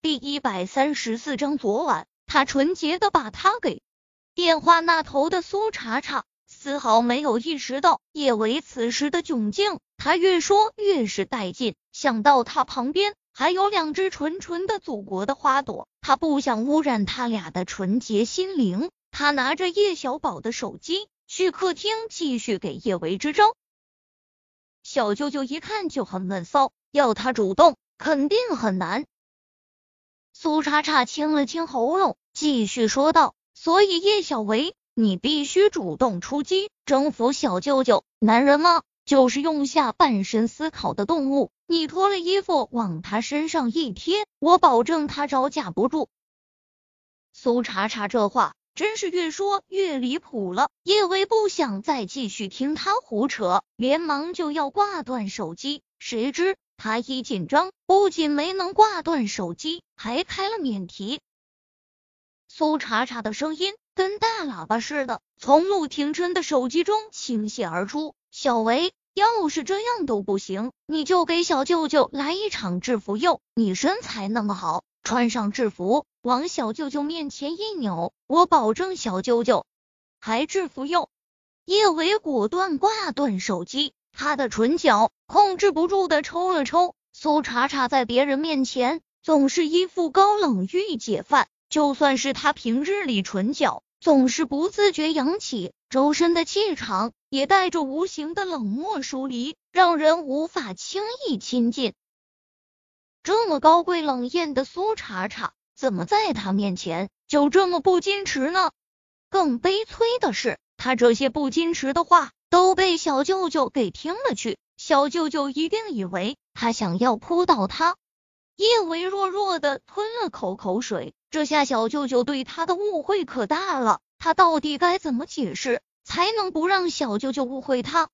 第一百三十四章，昨晚他纯洁的把他给。电话那头的苏茶茶丝毫没有意识到叶维此时的窘境，他越说越是带劲。想到他旁边还有两只纯纯的祖国的花朵，他不想污染他俩的纯洁心灵。他拿着叶小宝的手机去客厅继续给叶维支招。小舅舅一看就很闷骚，要他主动肯定很难。苏茶茶清了清喉咙，继续说道：“所以叶小维，你必须主动出击，征服小舅舅。男人嘛，就是用下半身思考的动物。你脱了衣服往他身上一贴，我保证他招架不住。”苏茶茶这话真是越说越离谱了。叶维不想再继续听他胡扯，连忙就要挂断手机，谁知。他一紧张，不仅没能挂断手机，还开了免提。苏茶茶的声音跟大喇叭似的，从陆廷琛的手机中倾泻而出：“小维，要是这样都不行，你就给小舅舅来一场制服秀。你身材那么好，穿上制服往小舅舅面前一扭，我保证小舅舅还制服秀。”叶维果断挂断手机。他的唇角控制不住的抽了抽。苏茶茶在别人面前总是一副高冷御姐范，就算是他平日里唇角总是不自觉扬起，周身的气场也带着无形的冷漠疏离，让人无法轻易亲近。这么高贵冷艳的苏茶茶，怎么在他面前就这么不矜持呢？更悲催的是，他这些不矜持的话。都被小舅舅给听了去，小舅舅一定以为他想要扑倒他。叶维弱弱的吞了口口水，这下小舅舅对他的误会可大了，他到底该怎么解释才能不让小舅舅误会他？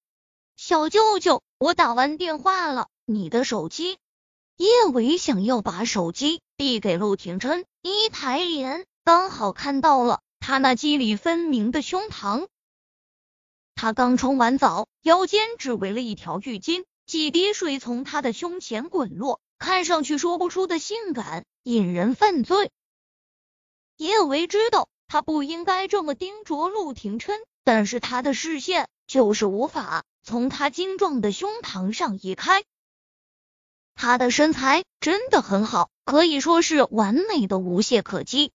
小舅舅，我打完电话了，你的手机。叶维想要把手机递给陆廷琛，一抬脸，刚好看到了他那肌理分明的胸膛。他刚冲完澡，腰间只围了一条浴巾，几滴水从他的胸前滚落，看上去说不出的性感，引人犯罪。叶维知道他不应该这么盯着陆廷琛，但是他的视线就是无法从他精壮的胸膛上移开。他的身材真的很好，可以说是完美的无懈可击。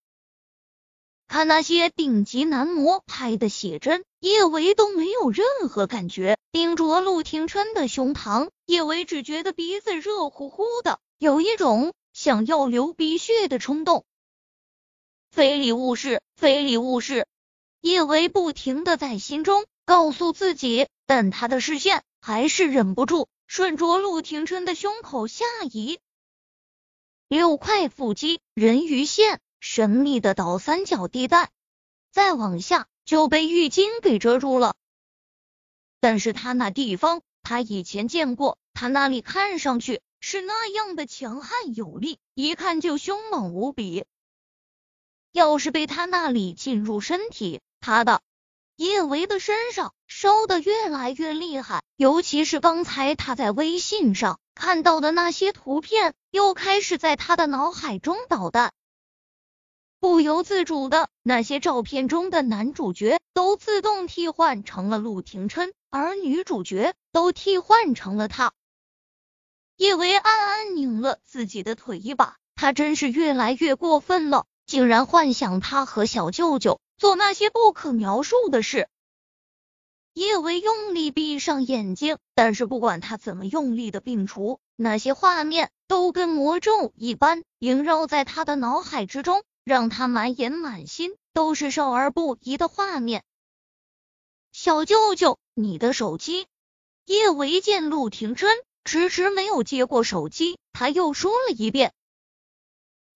看那些顶级男模拍的写真，叶维都没有任何感觉。盯着陆廷琛的胸膛，叶维只觉得鼻子热乎乎的，有一种想要流鼻血的冲动。非礼勿视，非礼勿视！叶维不停的在心中告诉自己，但他的视线还是忍不住顺着陆廷琛的胸口下移。六块腹肌，人鱼线。神秘的倒三角地带，再往下就被浴巾给遮住了。但是他那地方，他以前见过，他那里看上去是那样的强悍有力，一看就凶猛无比。要是被他那里进入身体，他的叶维的身上烧的越来越厉害，尤其是刚才他在微信上看到的那些图片，又开始在他的脑海中捣蛋。不由自主的，那些照片中的男主角都自动替换成了陆廷琛，而女主角都替换成了他。叶维暗暗拧了自己的腿一把，他真是越来越过分了，竟然幻想他和小舅舅做那些不可描述的事。叶维用力闭上眼睛，但是不管他怎么用力的摒除，那些画面都跟魔咒一般萦绕在他的脑海之中。让他满眼满心都是少儿不宜的画面。小舅舅，你的手机。叶维见陆廷琛迟迟没有接过手机，他又说了一遍。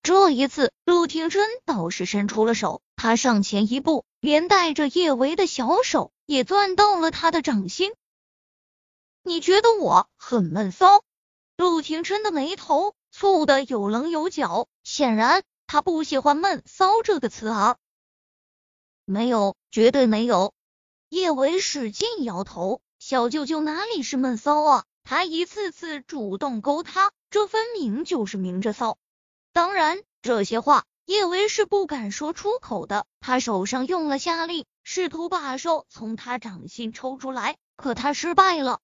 这一次，陆廷琛倒是伸出了手，他上前一步，连带着叶维的小手也攥到了他的掌心。你觉得我很闷骚？陆廷琛的眉头蹙得有棱有角，显然。他不喜欢“闷骚”这个词啊，没有，绝对没有。叶维使劲摇头，小舅舅哪里是闷骚啊？他一次次主动勾他，这分明就是明着骚。当然，这些话叶维是不敢说出口的。他手上用了下力，试图把手从他掌心抽出来，可他失败了。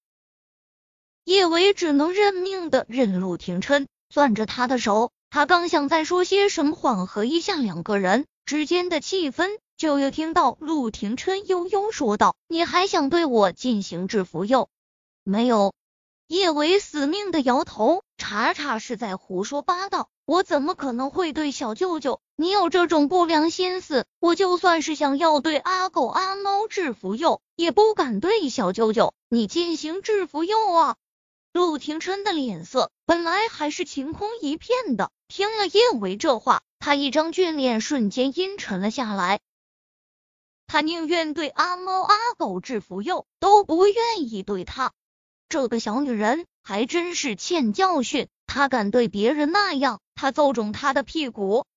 叶维只能认命的任陆廷琛攥着他的手。他刚想再说些什么缓和一下两个人之间的气氛，就又听到陆廷琛悠悠说道：“你还想对我进行制服诱？没有。”叶维死命的摇头，查查是在胡说八道，我怎么可能会对小舅舅你有这种不良心思？我就算是想要对阿狗阿猫制服诱，也不敢对小舅舅你进行制服诱啊！陆廷琛的脸色本来还是晴空一片的，听了叶维这话，他一张俊脸瞬间阴沉了下来。他宁愿对阿猫阿狗制服诱，都不愿意对他。这个小女人还真是欠教训，她敢对别人那样，他揍肿她的屁股。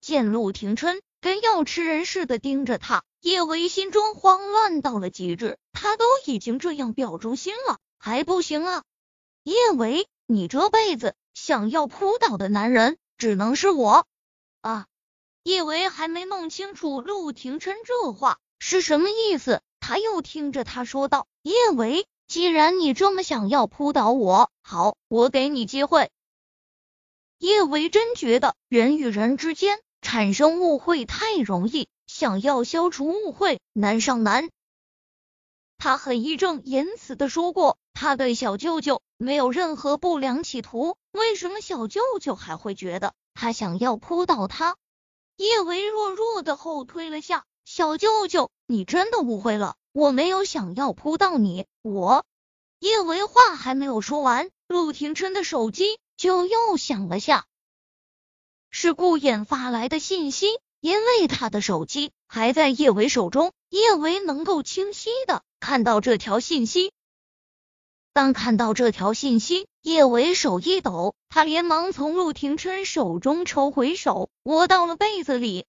见陆廷琛跟要吃人似的盯着他，叶维心中慌乱到了极致。他都已经这样表忠心了，还不行啊？叶维，你这辈子想要扑倒的男人只能是我啊！叶维还没弄清楚陆廷琛这话是什么意思，他又听着他说道：“叶维。”既然你这么想要扑倒我，好，我给你机会。叶维真觉得人与人之间产生误会太容易，想要消除误会难上难。他很义正言辞的说过，他对小舅舅没有任何不良企图，为什么小舅舅还会觉得他想要扑倒他？叶维弱弱的后退了下，小舅舅，你真的误会了。我没有想要扑到你，我叶维话还没有说完，陆廷琛的手机就又响了下，是顾衍发来的信息。因为他的手机还在叶维手中，叶维能够清晰的看到这条信息。当看到这条信息，叶维手一抖，他连忙从陆廷琛手中抽回手，窝到了被子里。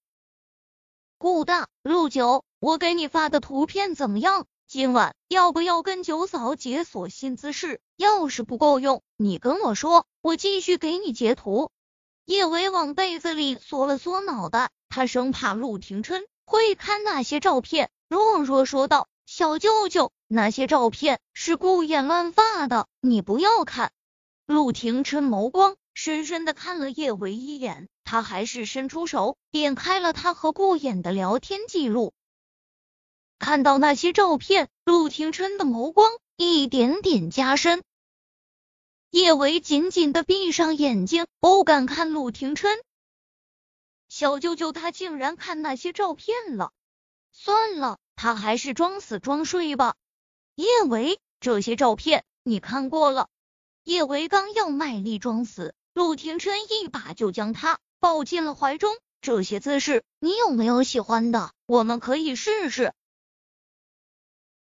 顾大，陆九。我给你发的图片怎么样？今晚要不要跟九嫂解锁新姿势？要是不够用，你跟我说，我继续给你截图。叶维往被子里缩了缩脑袋，他生怕陆廷琛会看那些照片，弱弱说道：“小舅舅，那些照片是顾衍乱发的，你不要看。”陆廷琛眸光深深的看了叶维一眼，他还是伸出手点开了他和顾衍的聊天记录。看到那些照片，陆廷琛的眸光一点点加深。叶维紧紧的闭上眼睛，不敢看陆廷琛。小舅舅他竟然看那些照片了。算了，他还是装死装睡吧。叶维，这些照片你看过了？叶维刚要卖力装死，陆廷琛一把就将他抱进了怀中。这些姿势你有没有喜欢的？我们可以试试。